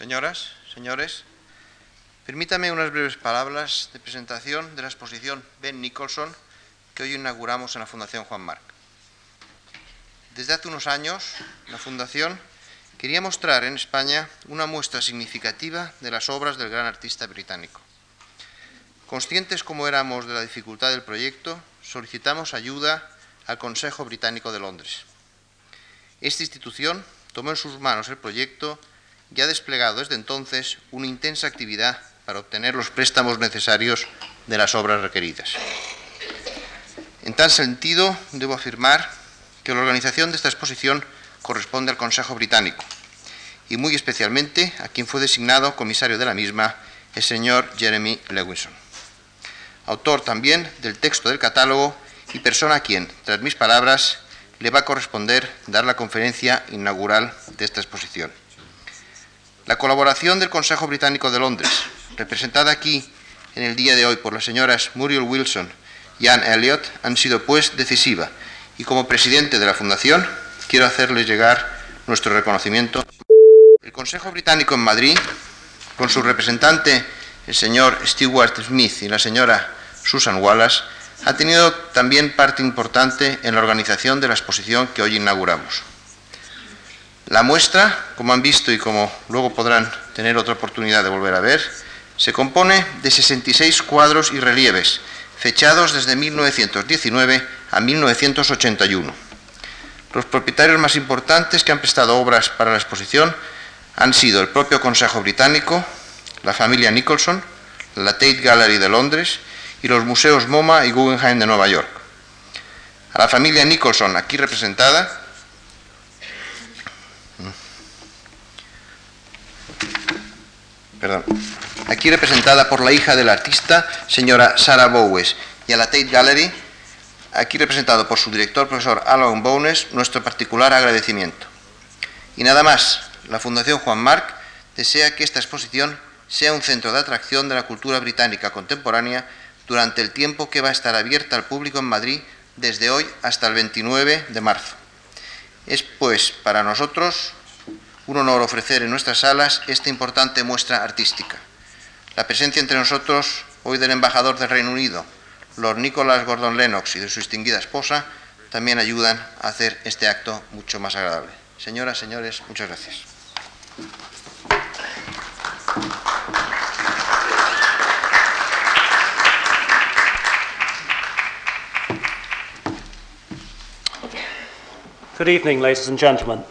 Señoras, señores, permítame unas breves palabras de presentación de la exposición Ben Nicholson que hoy inauguramos en la Fundación Juan Marc. Desde hace unos años, la Fundación quería mostrar en España una muestra significativa de las obras del gran artista británico. Conscientes como éramos de la dificultad del proyecto, solicitamos ayuda al Consejo Británico de Londres. Esta institución tomó en sus manos el proyecto y ha desplegado desde entonces una intensa actividad para obtener los préstamos necesarios de las obras requeridas. En tal sentido, debo afirmar que la organización de esta exposición corresponde al Consejo Británico y muy especialmente a quien fue designado comisario de la misma, el señor Jeremy Lewinson, autor también del texto del catálogo y persona a quien, tras mis palabras, le va a corresponder dar la conferencia inaugural de esta exposición. La colaboración del Consejo Británico de Londres, representada aquí en el día de hoy por las señoras Muriel Wilson y Anne Elliot, han sido pues decisiva y como presidente de la Fundación quiero hacerles llegar nuestro reconocimiento. El Consejo Británico en Madrid, con su representante, el señor Stewart Smith y la señora Susan Wallace, ha tenido también parte importante en la organización de la exposición que hoy inauguramos. La muestra, como han visto y como luego podrán tener otra oportunidad de volver a ver, se compone de 66 cuadros y relieves, fechados desde 1919 a 1981. Los propietarios más importantes que han prestado obras para la exposición han sido el propio Consejo Británico, la familia Nicholson, la Tate Gallery de Londres y los museos MoMA y Guggenheim de Nueva York. A la familia Nicholson, aquí representada, perdón, aquí representada por la hija del artista, señora Sarah Bowes, y a la Tate Gallery, aquí representado por su director, profesor Alan Bowness, nuestro particular agradecimiento. Y nada más, la Fundación Juan Marc desea que esta exposición sea un centro de atracción de la cultura británica contemporánea durante el tiempo que va a estar abierta al público en Madrid desde hoy hasta el 29 de marzo. Es pues para nosotros un honor ofrecer en nuestras salas esta importante muestra artística. La presencia entre nosotros hoy del embajador del Reino Unido, Lord Nicholas Gordon Lennox y de su distinguida esposa también ayudan a hacer este acto mucho más agradable. Señoras, señores, muchas gracias. Good evening, ladies and gentlemen.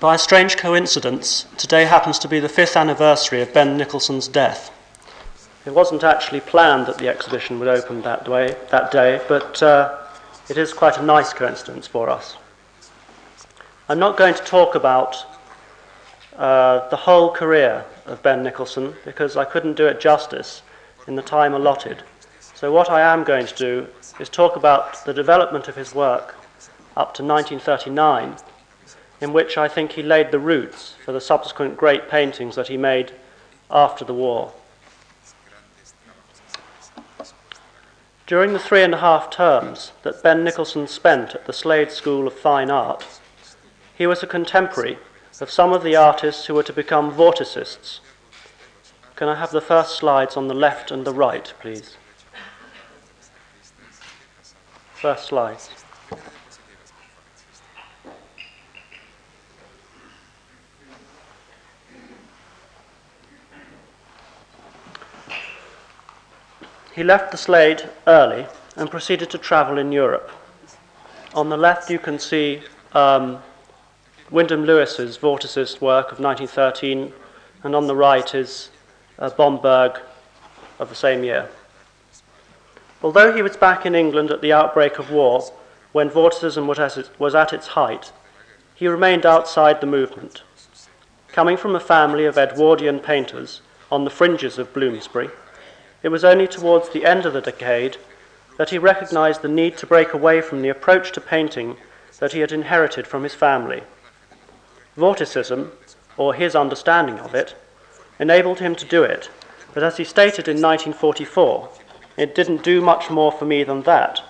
By a strange coincidence, today happens to be the fifth anniversary of Ben Nicholson's death. It wasn't actually planned that the exhibition would open that, way, that day, but uh, it is quite a nice coincidence for us. I'm not going to talk about uh, the whole career of Ben Nicholson because I couldn't do it justice in the time allotted. So, what I am going to do is talk about the development of his work up to 1939 in which I think he laid the roots for the subsequent great paintings that he made after the war. During the three and a half terms that Ben Nicholson spent at the Slade School of Fine Art, he was a contemporary of some of the artists who were to become vorticists. Can I have the first slides on the left and the right, please? First slides. He left the Slade early and proceeded to travel in Europe. On the left, you can see um, Wyndham Lewis's vorticist work of 1913, and on the right is uh, Bomberg of the same year. Although he was back in England at the outbreak of war, when vorticism was at its height, he remained outside the movement. Coming from a family of Edwardian painters on the fringes of Bloomsbury, It was only towards the end of the decade that he recognized the need to break away from the approach to painting that he had inherited from his family. Vorticism, or his understanding of it, enabled him to do it, but as he stated in 1944, it didn't do much more for me than that,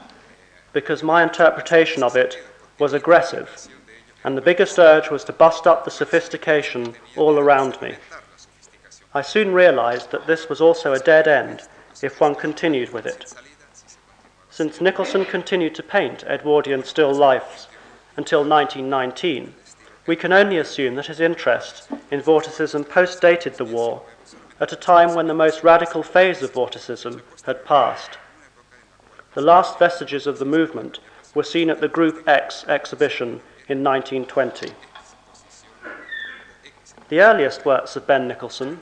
because my interpretation of it was aggressive, and the biggest urge was to bust up the sophistication all around me. I soon realized that this was also a dead end if one continued with it. Since Nicholson continued to paint Edwardian still lifes until 1919, we can only assume that his interest in vorticism post dated the war at a time when the most radical phase of vorticism had passed. The last vestiges of the movement were seen at the Group X exhibition in 1920. The earliest works of Ben Nicholson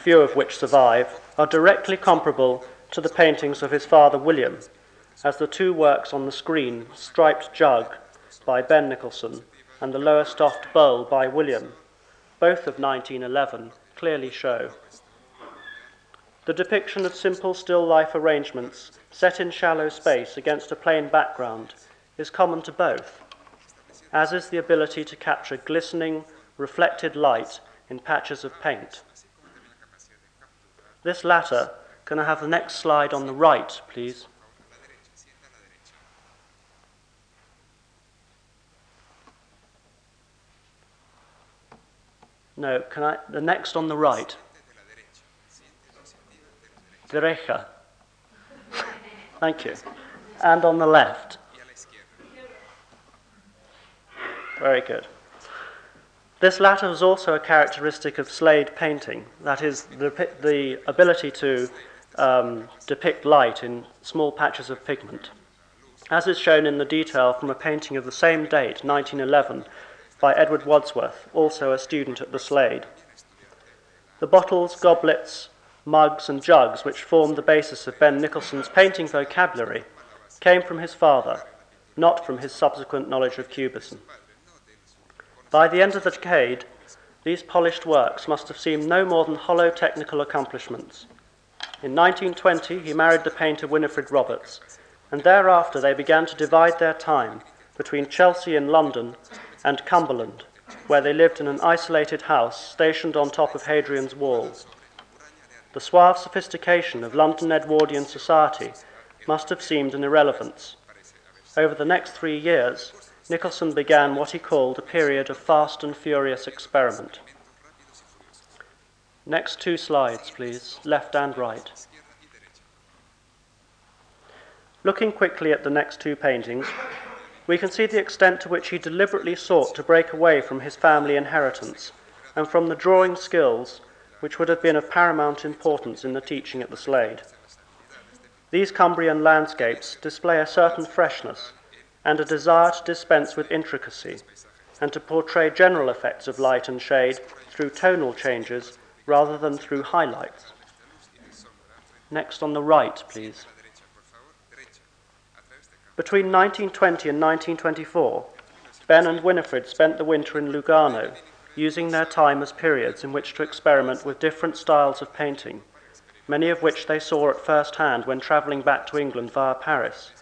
few of which survive, are directly comparable to the paintings of his father William, as the two works on the screen, Striped Jug by Ben Nicholson and The Lowestoft Bowl by William, both of 1911, clearly show. The depiction of simple still life arrangements set in shallow space against a plain background is common to both, as is the ability to capture glistening, reflected light in patches of paint. This latter, can I have the next slide on the right, please? No, can I? The next on the right. Derecha. Thank you. And on the left. Very good. This latter was also a characteristic of Slade painting, that is, the, the ability to um, depict light in small patches of pigment, as is shown in the detail from a painting of the same date, 1911, by Edward Wadsworth, also a student at the Slade. The bottles, goblets, mugs, and jugs which formed the basis of Ben Nicholson's painting vocabulary came from his father, not from his subsequent knowledge of Cubism. By the end of the decade, these polished works must have seemed no more than hollow technical accomplishments. In 1920, he married the painter Winifred Roberts, and thereafter they began to divide their time between Chelsea in London and Cumberland, where they lived in an isolated house stationed on top of Hadrian's Wall. The suave sophistication of London Edwardian society must have seemed an irrelevance. Over the next three years, Nicholson began what he called a period of fast and furious experiment. Next two slides, please, left and right. Looking quickly at the next two paintings, we can see the extent to which he deliberately sought to break away from his family inheritance and from the drawing skills which would have been of paramount importance in the teaching at the Slade. These Cumbrian landscapes display a certain freshness and a desire to dispense with intricacy and to portray general effects of light and shade through tonal changes rather than through highlights. Next on the right, please. Between 1920 and 1924, Ben and Winifred spent the winter in Lugano, using their time as periods in which to experiment with different styles of painting, many of which they saw at first hand when travelling back to England via Paris.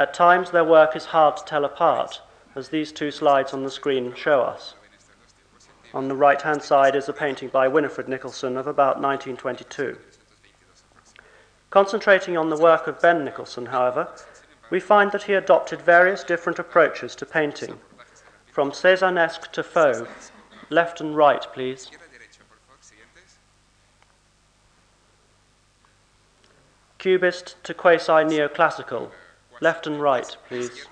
At times, their work is hard to tell apart, as these two slides on the screen show us. On the right hand side is a painting by Winifred Nicholson of about 1922. Concentrating on the work of Ben Nicholson, however, we find that he adopted various different approaches to painting, from Cézannesque to Fauve. Left and right, please. Cubist to quasi neoclassical, Left and right, please.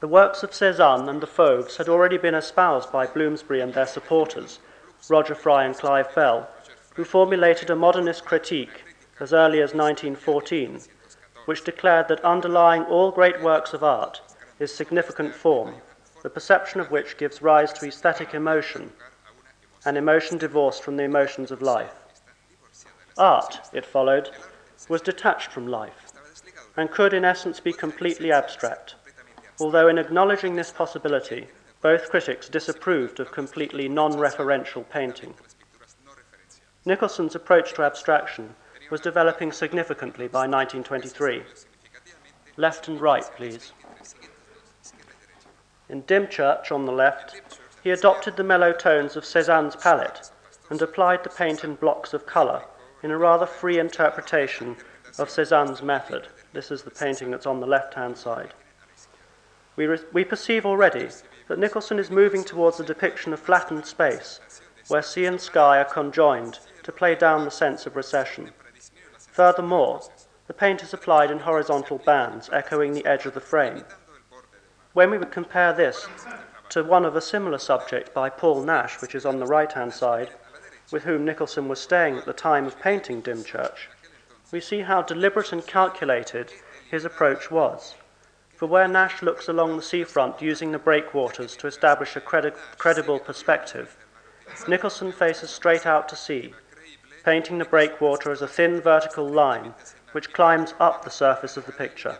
The works of Cézanne and the Fauves had already been espoused by Bloomsbury and their supporters, Roger Fry and Clive Bell, who formulated a modernist critique as early as 1914, which declared that underlying all great works of art is significant form, the perception of which gives rise to aesthetic emotion, an emotion divorced from the emotions of life. Art, it followed, was detached from life, and could in essence be completely abstract, although in acknowledging this possibility, both critics disapproved of completely non referential painting. Nicholson's approach to abstraction was developing significantly by 1923. Left and right, please. In Dymchurch on the left, he adopted the mellow tones of Cézanne's palette and applied the paint in blocks of colour in a rather free interpretation of Cézanne's method. This is the painting that's on the left-hand side. We, we perceive already that Nicholson is moving towards a depiction of flattened space, where sea and sky are conjoined to play down the sense of recession. Furthermore, the paint is applied in horizontal bands, echoing the edge of the frame. When we would compare this to one of a similar subject by Paul Nash, which is on the right-hand side, with whom Nicholson was staying at the time of painting Dymchurch, we see how deliberate and calculated his approach was. For where Nash looks along the seafront using the breakwaters to establish a credi- credible perspective, Nicholson faces straight out to sea, painting the breakwater as a thin vertical line which climbs up the surface of the picture.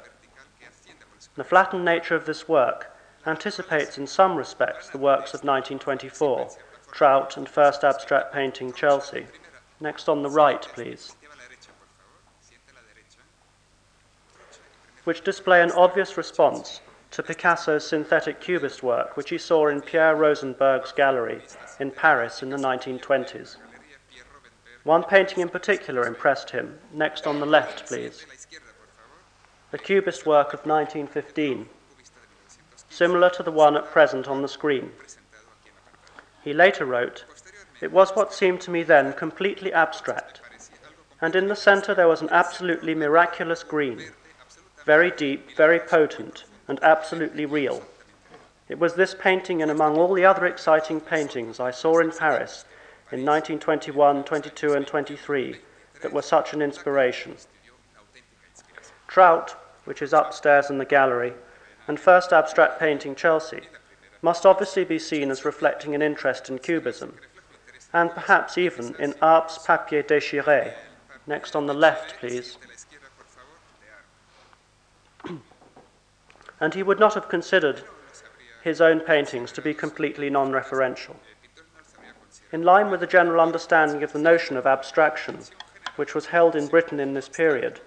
The flattened nature of this work anticipates in some respects the works of 1924, Trout and First Abstract Painting, Chelsea. Next on the right, please. Which display an obvious response to Picasso's synthetic cubist work, which he saw in Pierre Rosenberg's gallery in Paris in the 1920s. One painting in particular impressed him. Next on the left, please. The cubist work of 1915, similar to the one at present on the screen. He later wrote, It was what seemed to me then completely abstract, and in the center there was an absolutely miraculous green, very deep, very potent, and absolutely real. It was this painting, and among all the other exciting paintings I saw in Paris in 1921, 22, and 23, that were such an inspiration. Trout, which is upstairs in the gallery, and First Abstract Painting Chelsea must obviously be seen as reflecting an interest in Cubism, and perhaps even in Arp's papier déchiré. Next on the left, please. and he would not have considered his own paintings to be completely non referential. In line with the general understanding of the notion of abstraction, which was held in Britain in this period,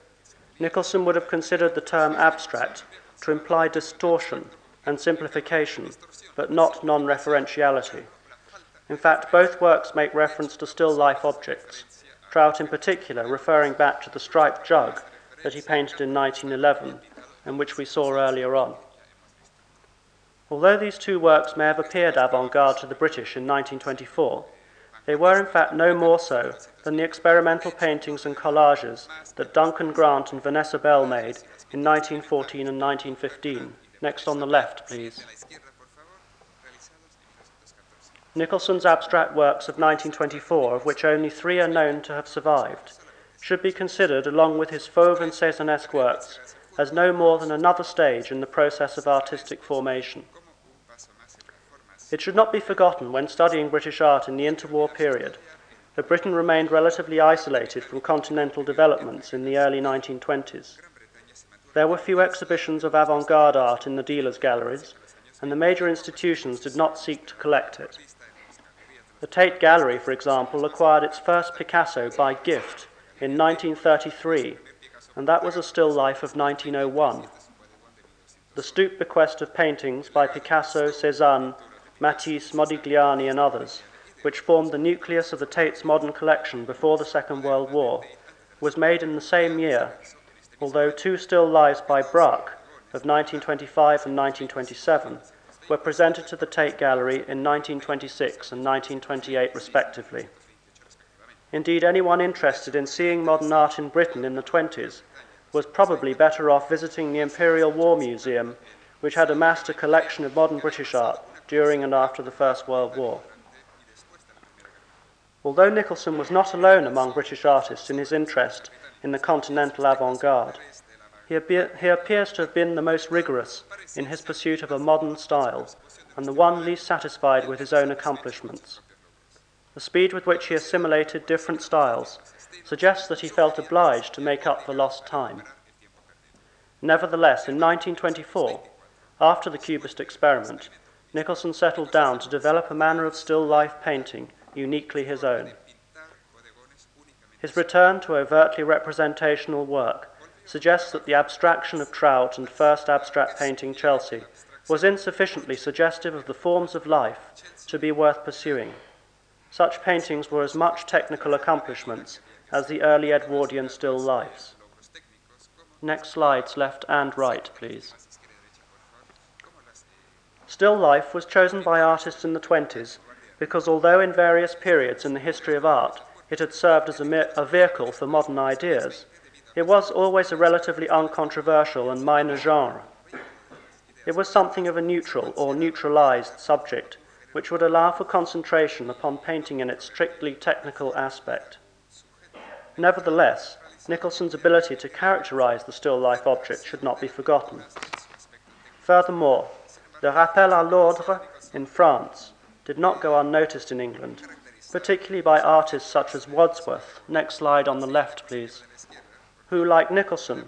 Nicholson would have considered the term abstract to imply distortion and simplification, but not non referentiality. In fact, both works make reference to still life objects, Trout in particular referring back to the striped jug that he painted in 1911 and which we saw earlier on. Although these two works may have appeared avant garde to the British in 1924, they were in fact no more so than the experimental paintings and collages that Duncan Grant and Vanessa Bell made in 1914 and 1915. Next on the left, please. Nicholson's abstract works of 1924, of which only three are known to have survived, should be considered, along with his Fauve and Cézannesque works, as no more than another stage in the process of artistic formation. It should not be forgotten when studying British art in the interwar period that Britain remained relatively isolated from continental developments in the early 1920s. There were few exhibitions of avant garde art in the dealers' galleries, and the major institutions did not seek to collect it. The Tate Gallery, for example, acquired its first Picasso by gift in 1933, and that was a still life of 1901. The stoop bequest of paintings by Picasso, Cézanne, Matisse, Modigliani, and others, which formed the nucleus of the Tate's modern collection before the Second World War, was made in the same year, although two still lives by Braque of 1925 and 1927 were presented to the Tate Gallery in 1926 and 1928 respectively. Indeed, anyone interested in seeing modern art in Britain in the 20s was probably better off visiting the Imperial War Museum, which had amassed a collection of modern British art during and after the First World War. Although Nicholson was not alone among British artists in his interest in the continental avant garde, he, appears to have been the most rigorous in his pursuit of a modern style and the one least satisfied with his own accomplishments. The speed with which he assimilated different styles suggests that he felt obliged to make up for lost time. Nevertheless, in 1924, after the Cubist experiment, Nicholson settled down to develop a manner of still life painting uniquely his own. His return to overtly representational work suggests that the abstraction of Trout and first abstract painting Chelsea was insufficiently suggestive of the forms of life to be worth pursuing. Such paintings were as much technical accomplishments as the early Edwardian still lifes. Next slides, left and right, please. Still life was chosen by artists in the 20s because although in various periods in the history of art it had served as a, a vehicle for modern ideas, it was always a relatively uncontroversial and minor genre. It was something of a neutral or neutralized subject, which would allow for concentration upon painting in its strictly technical aspect. Nevertheless, Nicholson's ability to characterize the still life object should not be forgotten. Furthermore, the rappel à l'ordre in France did not go unnoticed in England, particularly by artists such as Wadsworth, next slide on the left, please, who, like Nicholson,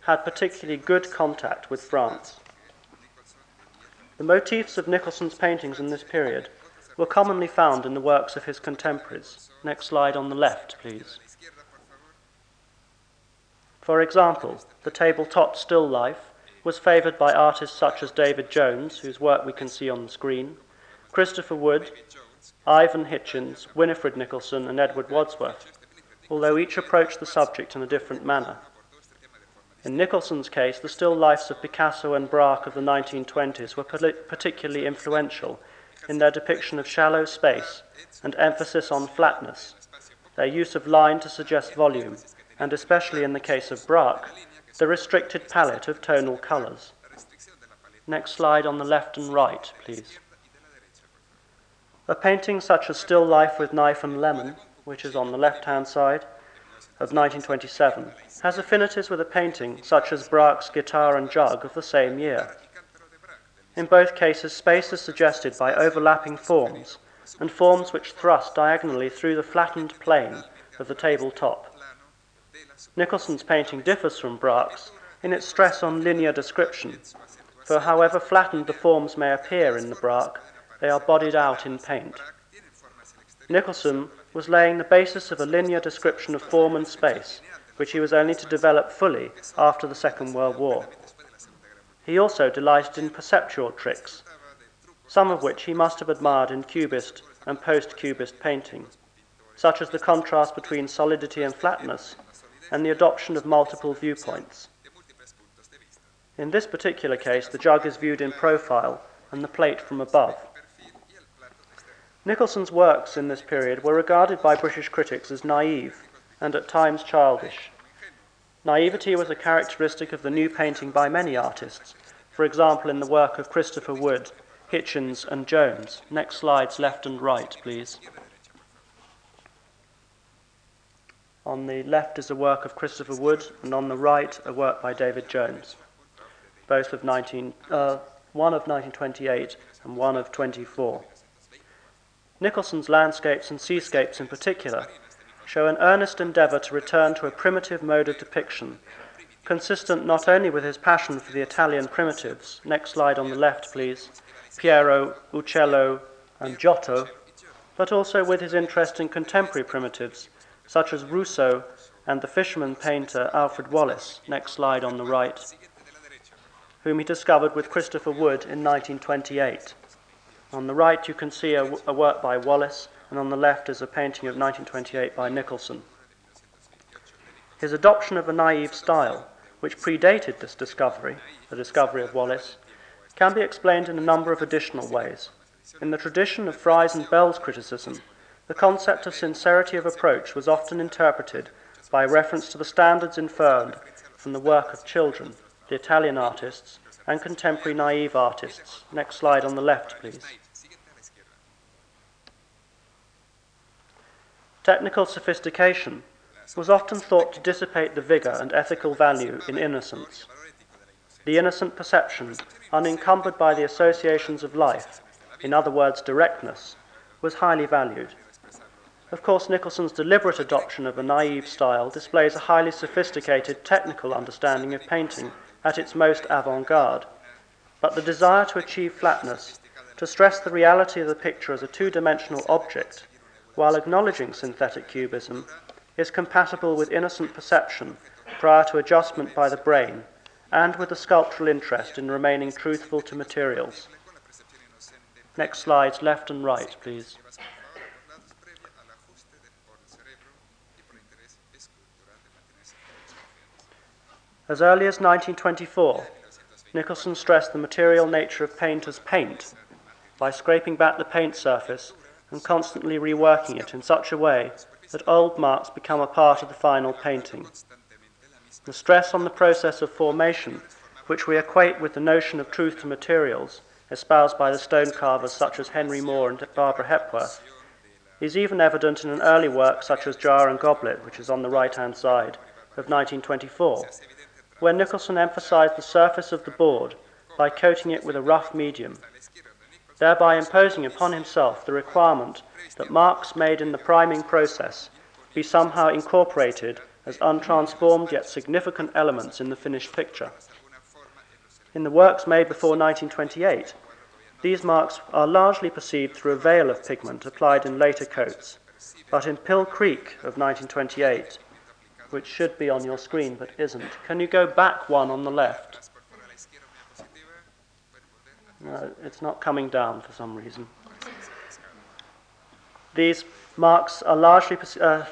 had particularly good contact with France. The motifs of Nicholson's paintings in this period were commonly found in the works of his contemporaries. Next slide on the left, please. For example, the tabletop still life was favoured by artists such as David Jones, whose work we can see on the screen, Christopher Wood, Ivon Hitchens, Winifred Nicholson, and Edward Wadsworth, although each approached the subject in a different manner. In Nicholson's case, the still lifes of Picasso and Braque of the 1920s were particularly influential in their depiction of shallow space and emphasis on flatness, their use of line to suggest volume, and especially in the case of Braque, the restricted palette of tonal colours. Next slide on the left and right, please. A painting such as Still Life with Knife and Lemon, which is on the left hand side, of 1927 has affinities with a painting such as Braque's Guitar and Jug of the same year. In both cases, space is suggested by overlapping forms and forms which thrust diagonally through the flattened plane of the tabletop. Nicholson's painting differs from Braque's in its stress on linear description, for however flattened the forms may appear in the Braque, they are bodied out in paint. Nicholson was laying the basis of a linear description of form and space, which he was only to develop fully after the Second World War. He also delighted in perceptual tricks, some of which he must have admired in Cubist and post-Cubist painting, such as the contrast between solidity and flatness and the adoption of multiple viewpoints. In this particular case, the jug is viewed in profile and the plate from above. Nicholson's works in this period were regarded by British critics as naive and at times childish. Naivety was a characteristic of the new painting by many artists, for example, in the work of Christopher Wood, Hitchens, and Jones. Next slides, left and right, please. On the left is a work of Christopher Wood, and on the right, a work by David Jones, both of 19, uh, one of 1928 and one of 24. Nicholson's landscapes and seascapes in particular show an earnest endeavour to return to a primitive mode of depiction, consistent not only with his passion for the Italian primitives, next slide on the left, please, Piero, Uccello, and Giotto, but also with his interest in contemporary primitives, such as Rousseau and the fisherman painter Alfred Wallace, next slide on the right, whom he discovered with Christopher Wood in 1928. On the right, you can see a, a work by Wallace, and on the left is a painting of 1928 by Nicholson. His adoption of a naive style, which predated this discovery, the discovery of Wallace, can be explained in a number of additional ways. In the tradition of Fry's and Bell's criticism, the concept of sincerity of approach was often interpreted by reference to the standards inferred from the work of children, the Italian artists, and contemporary naive artists. Next slide on the left, please. Technical sophistication was often thought to dissipate the vigour and ethical value in innocence. The innocent perception, unencumbered by the associations of life, in other words, directness, was highly valued. Of course, Nicholson's deliberate adoption of a naive style displays a highly sophisticated technical understanding of painting at its most avant garde. But the desire to achieve flatness, to stress the reality of the picture as a two dimensional object, while acknowledging synthetic cubism, is compatible with innocent perception prior to adjustment by the brain and with a sculptural interest in remaining truthful to materials. Next slides, left and right, please. As early as 1924, Nicholson stressed the material nature of painters' paint by scraping back the paint surface and constantly reworking it in such a way that old marks become a part of the final painting. The stress on the process of formation, which we equate with the notion of truth to materials espoused by the stone carvers such as Henry Moore and Barbara Hepworth, is even evident in an early work such as Jar and Goblet, which is on the right hand side, of 1924, where Nicholson emphasized the surface of the board by coating it with a rough medium thereby imposing upon himself the requirement that marks made in the priming process be somehow incorporated as untransformed yet significant elements in the finished picture. In the works made before 1928, these marks are largely perceived through a veil of pigment applied in later coats, but in Pill Creek of 1928, which should be on your screen but isn't, can you go back one on the left? No, it's not coming down for some reason. These marks are largely uh,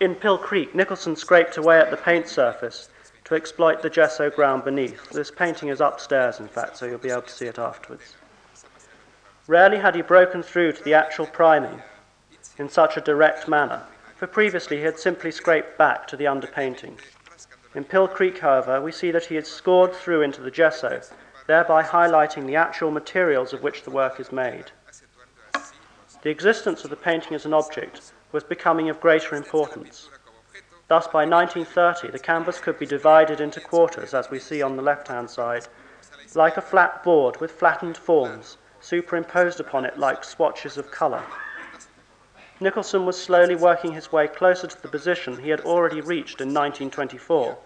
in Pill Creek. Nicholson scraped away at the paint surface to exploit the gesso ground beneath. This painting is upstairs, in fact, so you'll be able to see it afterwards. Rarely had he broken through to the actual priming in such a direct manner, for previously he had simply scraped back to the underpainting. In Pill Creek, however, we see that he had scored through into the gesso thereby highlighting the actual materials of which the work is made. The existence of the painting as an object was becoming of greater importance. Thus, by 1930, the canvas could be divided into quarters, as we see on the left hand side, like a flat board with flattened forms superimposed upon it like swatches of colour. Nicholson was slowly working his way closer to the position he had already reached in 1924,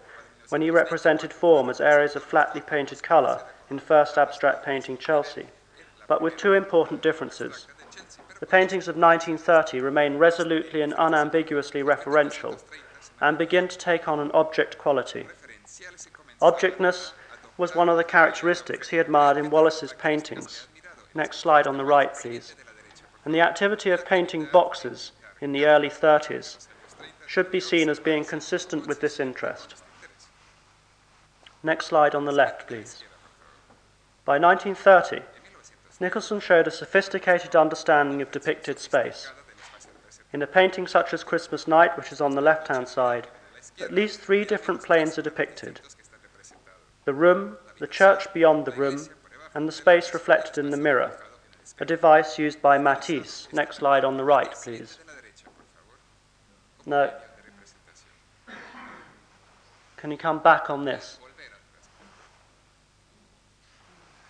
when he represented form as areas of flatly painted colour in First Abstract Painting Chelsea, but with two important differences. The paintings of 1930 remain resolutely and unambiguously referential and begin to take on an object quality. Objectness was one of the characteristics he admired in Wallace's paintings. Next slide on the right, please. And the activity of painting boxes in the early 30s should be seen as being consistent with this interest. Next slide on the left, please. By 1930, Nicholson showed a sophisticated understanding of depicted space. In a painting such as Christmas Night, which is on the left hand side, at least three different planes are depicted the room, the church beyond the room, and the space reflected in the mirror, a device used by Matisse. Next slide on the right, please. No. Can you come back on this?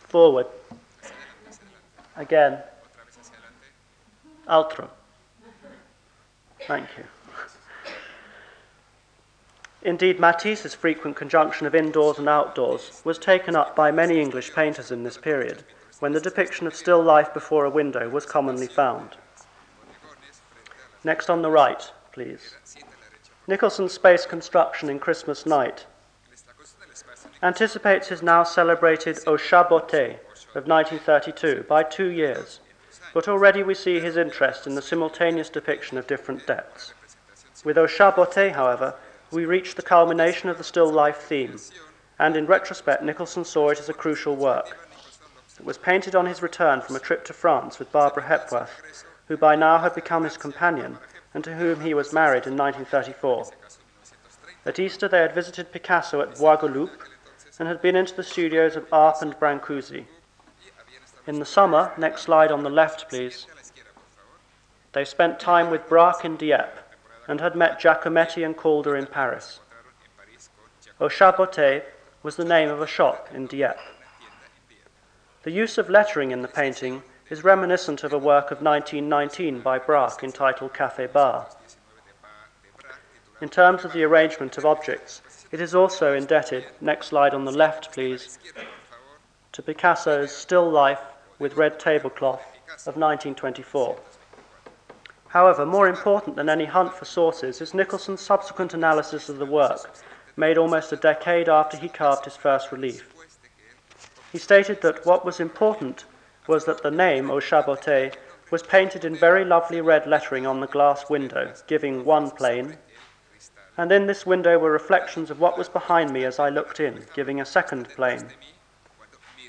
forward. Again. Altro. Thank you. Indeed, Matisse's frequent conjunction of indoors and outdoors was taken up by many English painters in this period, when the depiction of still life before a window was commonly found. Next on the right, please. Nicholson's space construction in Christmas Night anticipates his now celebrated Au Chaboté of 1932 by two years, but already we see his interest in the simultaneous depiction of different depths. With Au Chaboté, however, we reach the culmination of the still life theme, and in retrospect, Nicholson saw it as a crucial work. It was painted on his return from a trip to France with Barbara Hepworth, who by now had become his companion and to whom he was married in 1934. At Easter, they had visited Picasso at Bois Guillaume and had been into the studios of Arp and Brancusi. In the summer, next slide on the left, please, they spent time with Braque in Dieppe and had met Giacometti and Calder in Paris. Au Chaboté was the name of a shop in Dieppe. The use of lettering in the painting is reminiscent of a work of 1919 by Braque entitled Café Bar. In terms of the arrangement of objects, it is also indebted, next slide on the left please, to Picasso's Still Life with Red Tablecloth of 1924. However, more important than any hunt for sources is Nicholson's subsequent analysis of the work, made almost a decade after he carved his first relief. He stated that what was important was that the name, Au Chat Botté, was painted in very lovely red lettering on the glass window, giving one plane, And in this window were reflections of what was behind me as I looked in, giving a second plane.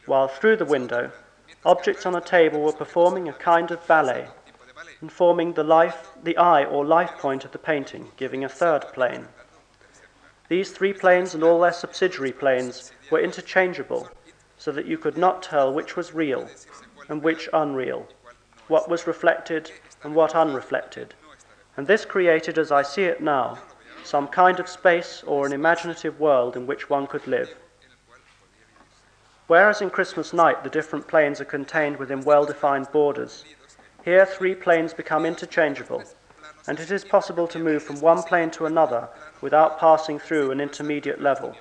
While through the window, objects on a table were performing a kind of ballet, and forming the life, the eye or life point of the painting, giving a third plane. These three planes and all their subsidiary planes were interchangeable, so that you could not tell which was real and which unreal, what was reflected and what unreflected. And this created, as I see it now, some kind of space or an imaginative world in which one could live. Whereas in Christmas Night the different planes are contained within well defined borders, here three planes become interchangeable, and it is possible to move from one plane to another without passing through an intermediate level.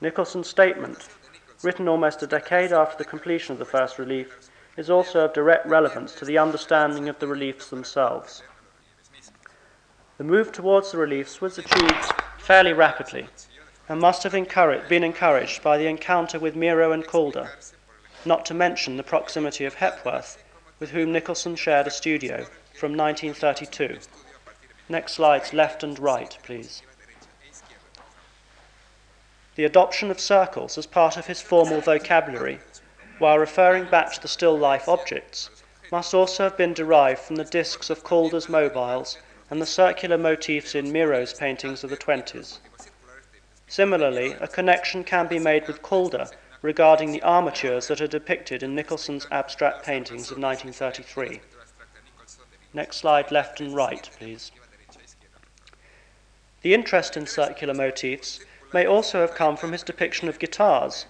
Nicholson's statement, written almost a decade after the completion of the first relief, is also of direct relevance to the understanding of the reliefs themselves. The move towards the reliefs was achieved fairly rapidly and must have been encouraged by the encounter with Miro and Calder, not to mention the proximity of Hepworth, with whom Nicholson shared a studio from 1932. Next slides, left and right, please. The adoption of circles as part of his formal vocabulary, while referring back to the still life objects, must also have been derived from the discs of Calder's mobiles and the circular motifs in Miro's paintings of the 20s. Similarly, a connection can be made with Calder regarding the armatures that are depicted in Nicholson's abstract paintings of 1933. Next slide, left and right, please. The interest in circular motifs may also have come from his depiction of guitars,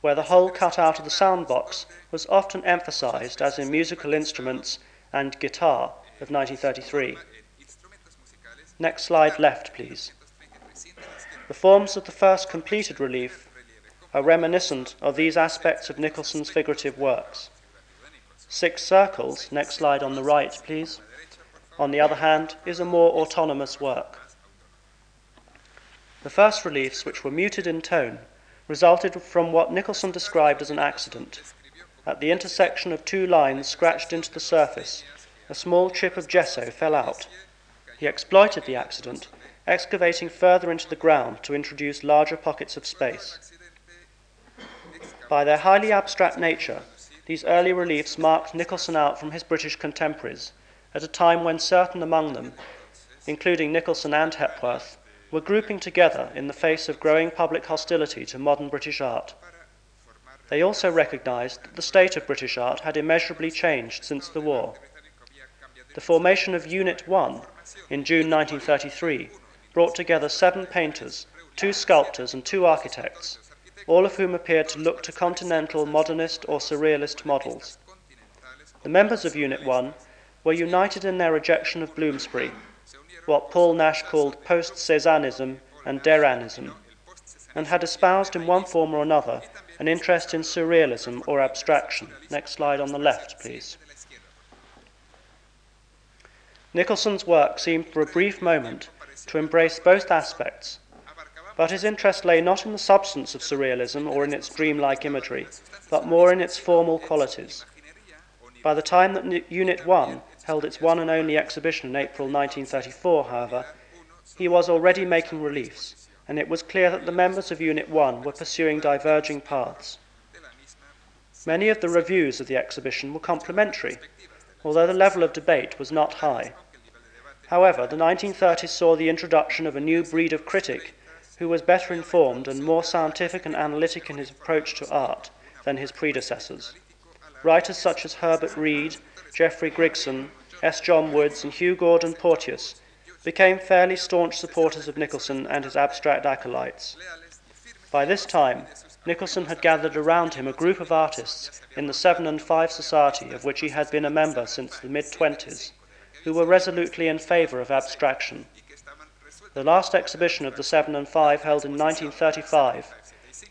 where the hole cut out of the soundbox was often emphasized as in musical instruments and guitar of 1933. Next slide left, please. The forms of the first completed relief are reminiscent of these aspects of Nicholson's figurative works. Six Circles, next slide on the right, please, on the other hand, is a more autonomous work. The first reliefs, which were muted in tone, resulted from what Nicholson described as an accident. At the intersection of two lines scratched into the surface, a small chip of gesso fell out He exploited the accident, excavating further into the ground to introduce larger pockets of space. By their highly abstract nature, these early reliefs marked Nicholson out from his British contemporaries at a time when certain among them, including Nicholson and Hepworth, were grouping together in the face of growing public hostility to modern British art. They also recognized that the state of British art had immeasurably changed since the war. The formation of Unit 1 in June 1933 brought together seven painters, two sculptors, and two architects, all of whom appeared to look to continental modernist or surrealist models. The members of Unit 1 were united in their rejection of Bloomsbury what Paul Nash called post Cézannism and Derainism, and had espoused in one form or another an interest in surrealism or abstraction. Next slide on the left, please. Nicholson's work seemed for a brief moment to embrace both aspects, but his interest lay not in the substance of surrealism or in its dreamlike imagery, but more in its formal qualities. By the time that Unit 1 held its one and only exhibition in April 1934, however, he was already making reliefs, and it was clear that the members of Unit 1 were pursuing diverging paths. Many of the reviews of the exhibition were complimentary although the level of debate was not high. However, the 1930s saw the introduction of a new breed of critic who was better informed and more scientific and analytic in his approach to art than his predecessors. Writers such as Herbert Read, Geoffrey Grigson, S. John Woods, and Hugh Gordon Porteous became fairly staunch supporters of Nicholson and his abstract acolytes. By this time, Nicholson had gathered around him a group of artists in the Seven and Five Society, of which he had been a member since the mid 20s, who were resolutely in favour of abstraction. The last exhibition of the Seven and Five, held in 1935,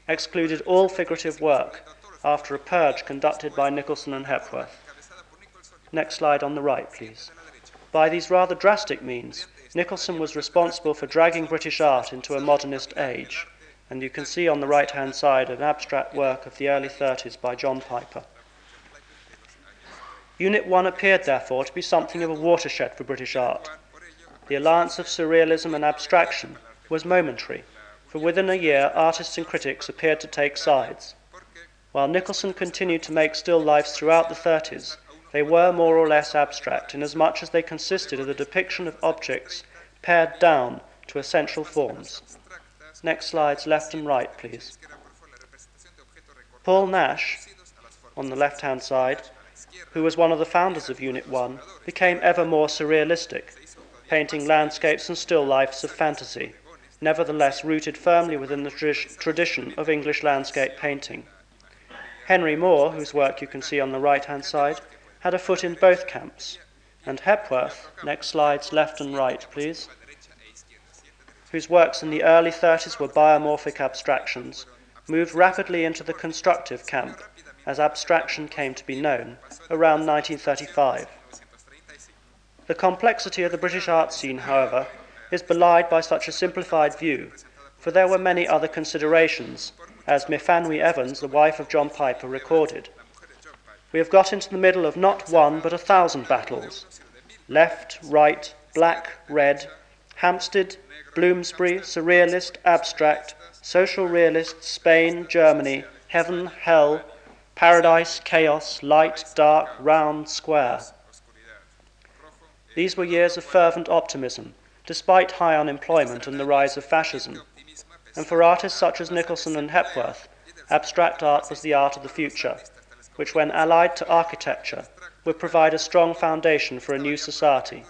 excluded all figurative work after a purge conducted by Nicholson and Hepworth. Next slide on the right, please. By these rather drastic means, Nicholson was responsible for dragging British art into a modernist age, and you can see on the right hand side an abstract work of the early 30s by John Piper. Unit 1 appeared, therefore, to be something of a watershed for British art. the alliance of surrealism and abstraction was momentary, for within a year artists and critics appeared to take sides. While Nicholson continued to make still lifes throughout the 30s, they were more or less abstract, inasmuch as they consisted of the depiction of objects pared down to essential forms. Next slides, left and right, please. Paul Nash, on the left hand side, who was one of the founders of Unit 1, became ever more surrealistic, painting landscapes and still lifes of fantasy, nevertheless rooted firmly within the tradition of English landscape painting. Henry Moore, whose work you can see on the right hand side, had a foot in both camps, and Hepworth, next slides, left and right, please, whose works in the early 30s were biomorphic abstractions, moved rapidly into the constructive camp, as abstraction came to be known, around 1935. The complexity of the British art scene, however, is belied by such a simplified view, for there were many other considerations, as Myfanwy Evans, the wife of John Piper, recorded. We have got into the middle of not one but a thousand battles left, right, black, red, Hampstead, Bloomsbury, Surrealist, Abstract, Social Realist, Spain, Germany, Heaven, Hell, Paradise, Chaos, Light, Dark, Round, Square. These were years of fervent optimism, despite high unemployment and the rise of fascism. And for artists such as Nicholson and Hepworth, abstract art was the art of the future, which, when allied to architecture, would provide a strong foundation for a new society.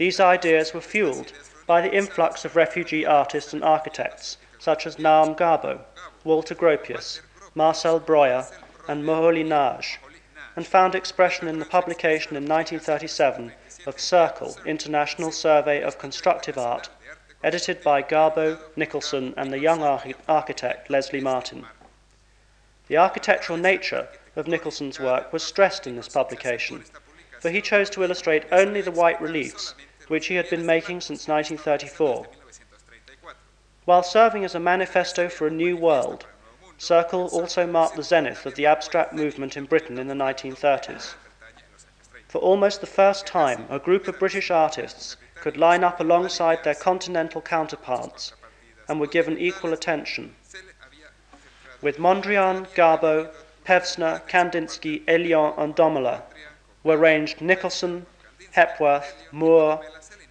These ideas were fueled by the influx of refugee artists and architects such as Naum Gabo, Walter Gropius, Marcel Breuer, and Moholy-Nagy, and found expression in the publication in 1937 of Circle, International Survey of Constructive Art, edited by Gabo, Nicholson, and the young architect Leslie Martin. The architectural nature of Nicholson's work was stressed in this publication, for he chose to illustrate only the white reliefs which he had been making since 1934. While serving as a manifesto for a new world, Circle also marked the zenith of the abstract movement in Britain in the 1930s. For almost the first time, a group of British artists could line up alongside their continental counterparts and were given equal attention. With Mondrian, Gabo, Pevsner, Kandinsky, Hélion, and Domela were ranged Nicholson, Hepworth, Moore,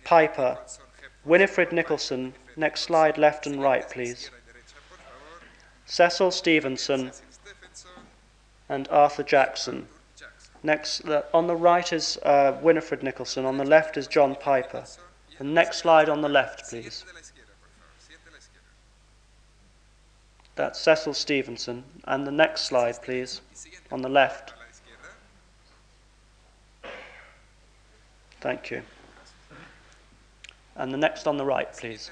Piper, Winifred Nicholson, next slide left and right, please, Cecil Stephenson, and Arthur Jackson. Next, on the right is uh, Winifred Nicholson, on the left is John Piper. The next slide on the left, please. That's Cecil Stephenson. And the next slide, please, on the left. Thank you. And the next on the right, please.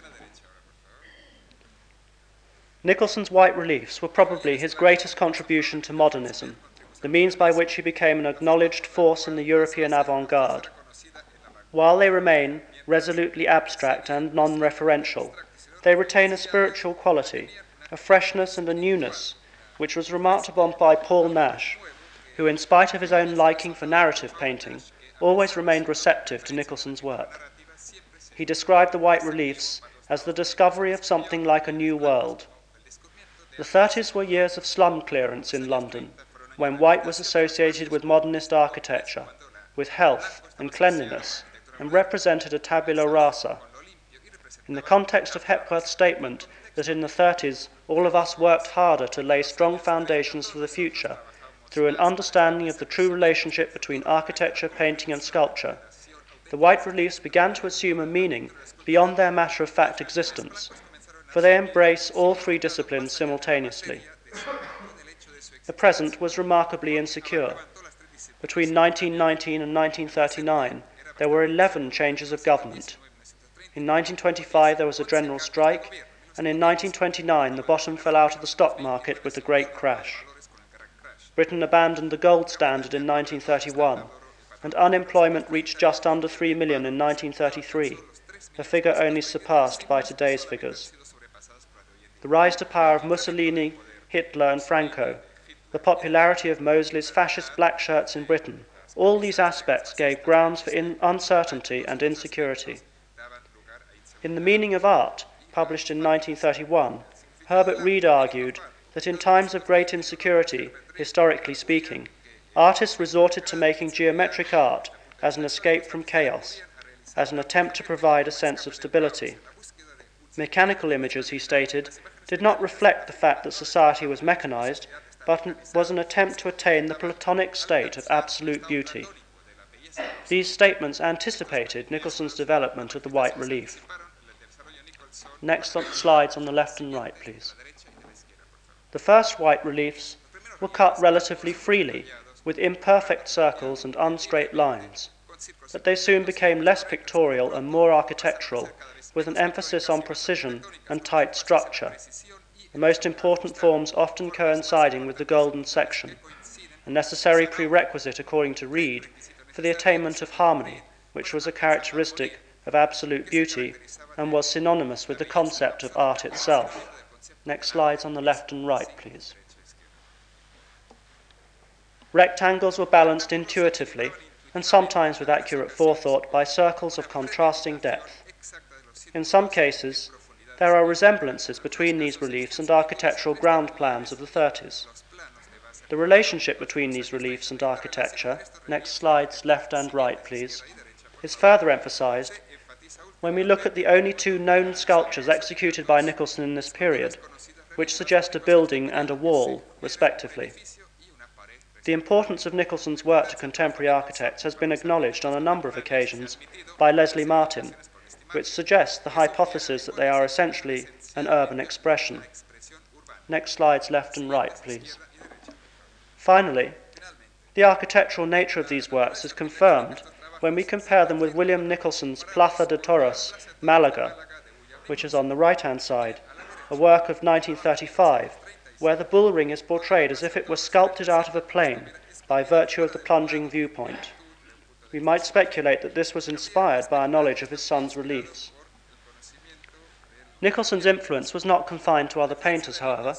Nicholson's white reliefs were probably his greatest contribution to modernism, the means by which he became an acknowledged force in the European avant garde. While they remain resolutely abstract and non referential, they retain a spiritual quality, a freshness and a newness, which was remarked upon by Paul Nash, who, in spite of his own liking for narrative painting, always remained receptive to Nicholson's work. He described the white reliefs as the discovery of something like a new world. The 30s were years of slum clearance in London, when white was associated with modernist architecture, with health and cleanliness, and represented a tabula rasa. In the context of Hepworth's statement that in the 30s all of us worked harder to lay strong foundations for the future through an understanding of the true relationship between architecture, painting, and sculpture, the white reliefs began to assume a meaning beyond their matter of fact existence, for they embrace all three disciplines simultaneously. The present was remarkably insecure. Between 1919 and 1939, there were 11 changes of government. In 1925, there was a general strike, and in 1929, the bottom fell out of the stock market with the Great Crash. Britain abandoned the gold standard in 1931 and unemployment reached just under 3 million in 1933, a figure only surpassed by today's figures. The rise to power of Mussolini, Hitler, and Franco, the popularity of Mosley's fascist black shirts in Britain, All these aspects gave grounds for in- uncertainty and insecurity. In The Meaning of Art, published in 1931, Herbert Read argued that in times of great insecurity, historically speaking, artists resorted to making geometric art as an escape from chaos, as an attempt to provide a sense of stability. Mechanical images, he stated, did not reflect the fact that society was mechanized, but was an attempt to attain the Platonic state of absolute beauty. These statements anticipated Nicholson's development of the white relief. Next slides on the left and right, please. The first white reliefs were cut relatively freely, with imperfect circles and unstraight lines, but they soon became less pictorial and more architectural, with an emphasis on precision and tight structure, the most important forms often coinciding with the golden section, a necessary prerequisite, according to Read, for the attainment of harmony, which was a characteristic of absolute beauty and was synonymous with the concept of art itself. Next slides on the left and right, please. Rectangles were balanced intuitively and sometimes with accurate forethought by circles of contrasting depth. In some cases, there are resemblances between these reliefs and architectural ground plans of the 30s. The relationship between these reliefs and architecture, next slides, left and right, please, is further emphasized when we look at the only two known sculptures executed by Nicholson in this period, which suggest a building and a wall, respectively. The importance of Nicholson's work to contemporary architects has been acknowledged on a number of occasions by Leslie Martin, which suggests the hypothesis that they are essentially an urban expression. Next slides left and right, please. Finally, the architectural nature of these works is confirmed when we compare them with William Nicholson's Plaza de Toros, Malaga, which is on the right-hand side, a work of 1935, where the bull ring is portrayed as if it were sculpted out of a plane by virtue of the plunging viewpoint. We might speculate that this was inspired by a knowledge of his son's reliefs. Nicholson's influence was not confined to other painters, however.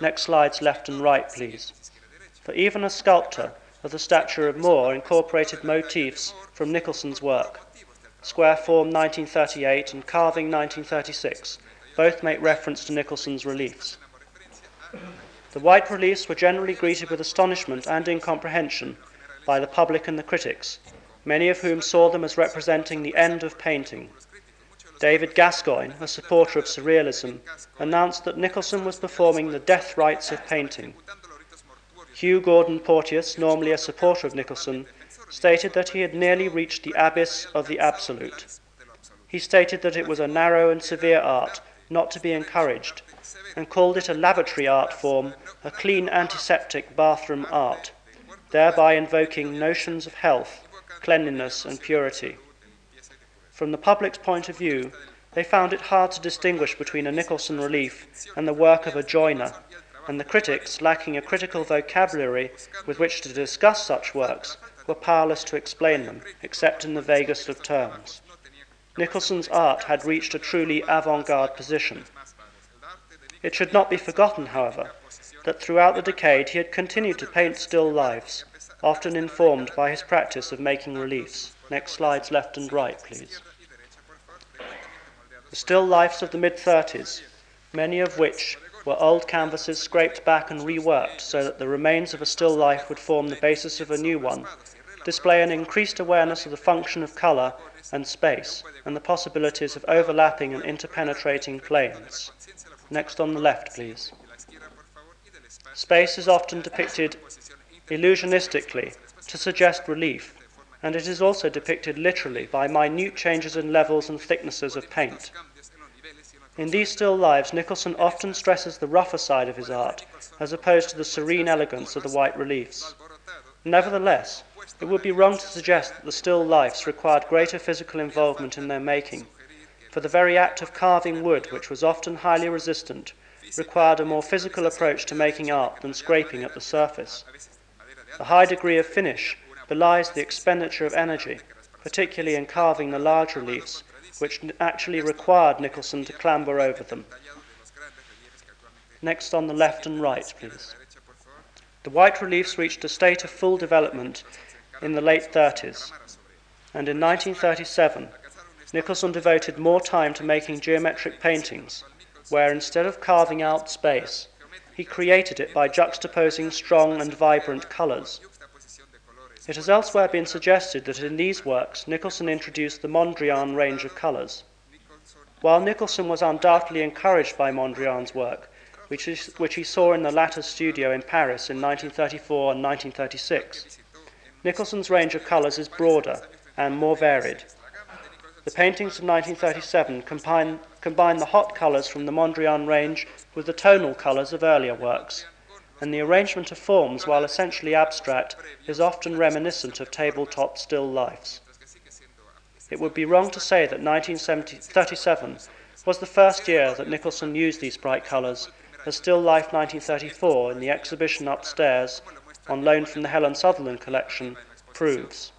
Next slides, left and right, please. For even a sculptor of the stature of Moore incorporated motifs from Nicholson's work. Square Form 1938 and Carving 1936 both make reference to Nicholson's reliefs. The white reliefs were generally greeted with astonishment and incomprehension by the public and the critics, many of whom saw them as representing the end of painting. David Gascoyne, a supporter of surrealism, announced that Nicholson was performing the death rites of painting. Hugh Gordon Porteous, normally a supporter of Nicholson, stated that he had nearly reached the abyss of the absolute. He stated that it was a narrow and severe art, not to be encouraged, and called it a lavatory art form, a clean antiseptic bathroom art, thereby invoking notions of health, cleanliness, and purity. From the public's point of view, they found it hard to distinguish between a Nicholson relief and the work of a joiner and the critics, lacking a critical vocabulary with which to discuss such works, were powerless to explain them, except in the vaguest of terms. Nicholson's art had reached a truly avant garde position. It should not be forgotten, however, that throughout the decade he had continued to paint still lifes, often informed by his practice of making reliefs. Next slides, left and right, please. The still lifes of the mid 30s, many of which were old canvases scraped back and reworked so that the remains of a still life would form the basis of a new one, display an increased awareness of the function of colour and space and the possibilities of overlapping and interpenetrating planes. Next on the left, please. Space is often depicted illusionistically to suggest relief, and it is also depicted literally by minute changes in levels and thicknesses of paint. In these still lives, Nicholson often stresses the rougher side of his art, as opposed to the serene elegance of the white reliefs. Nevertheless, it would be wrong to suggest that the still lifes required greater physical involvement in their making, for the very act of carving wood, which was often highly resistant, required a more physical approach to making art than scraping at the surface. The high degree of finish belies the expenditure of energy, particularly in carving the large reliefs, which actually required Nicholson to clamber over them. Next on the left and right, please. The white reliefs reached a state of full development in the late 30s, and in 1937, Nicholson devoted more time to making geometric paintings, where instead of carving out space, he created it by juxtaposing strong and vibrant colours. It has elsewhere been suggested that in these works Nicholson introduced the Mondrian range of colours. While Nicholson was undoubtedly encouraged by Mondrian's work, which, is, which he saw in the latter's studio in Paris in 1934 and 1936, Nicholson's range of colours is broader and more varied. The paintings of 1937 combine, combine the hot colours from the Mondrian range with the tonal colours of earlier works, and the arrangement of forms, while essentially abstract, is often reminiscent of tabletop still lifes. It would be wrong to say that 1937 was the first year that Nicholson used these bright colours, as Still Life 1934 in the exhibition upstairs, on loan from the Helen Sutherland collection, proves.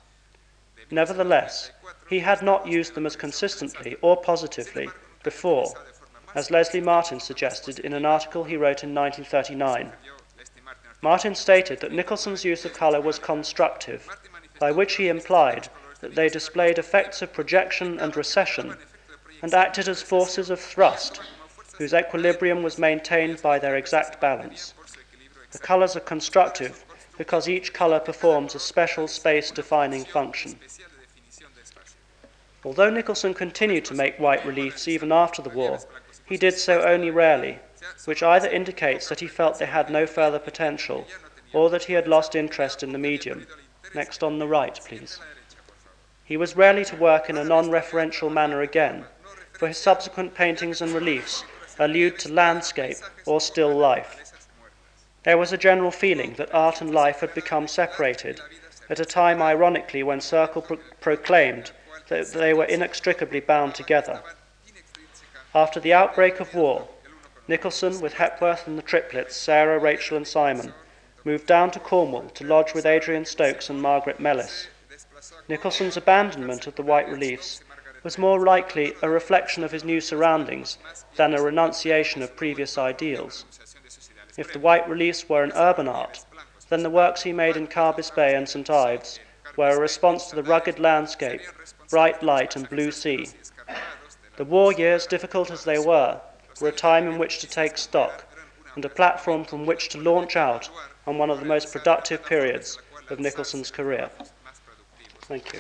Nevertheless, he had not used them as consistently or positively before, as Leslie Martin suggested in an article he wrote in 1939. Martin stated that Nicholson's use of colour was constructive, by which he implied that they displayed effects of projection and recession and acted as forces of thrust, whose equilibrium was maintained by their exact balance. The colours are constructive because each colour performs a special space defining function. Although Nicholson continued to make white reliefs even after the war, he did so only rarely, which either indicates that he felt they had no further potential or that he had lost interest in the medium. Next on the right, please. He was rarely to work in a non referential manner again, for his subsequent paintings and reliefs allude to landscape or still life. There was a general feeling that art and life had become separated, at a time, ironically, when Circle pro- proclaimed that they were inextricably bound together. After the outbreak of war, Nicholson, with Hepworth and the triplets, Sarah, Rachel, and Simon, moved down to Cornwall to lodge with Adrian Stokes and Margaret Mellis. Nicholson's abandonment of the white reliefs was more likely a reflection of his new surroundings than a renunciation of previous ideals. If the white reliefs were an urban art, then the works he made in Carbis Bay and St Ives were a response to the rugged landscape, bright light and blue sea. The war years, difficult as they were, were a time in which to take stock and a platform from which to launch out on one of the most productive periods of Nicholson's career. Thank you.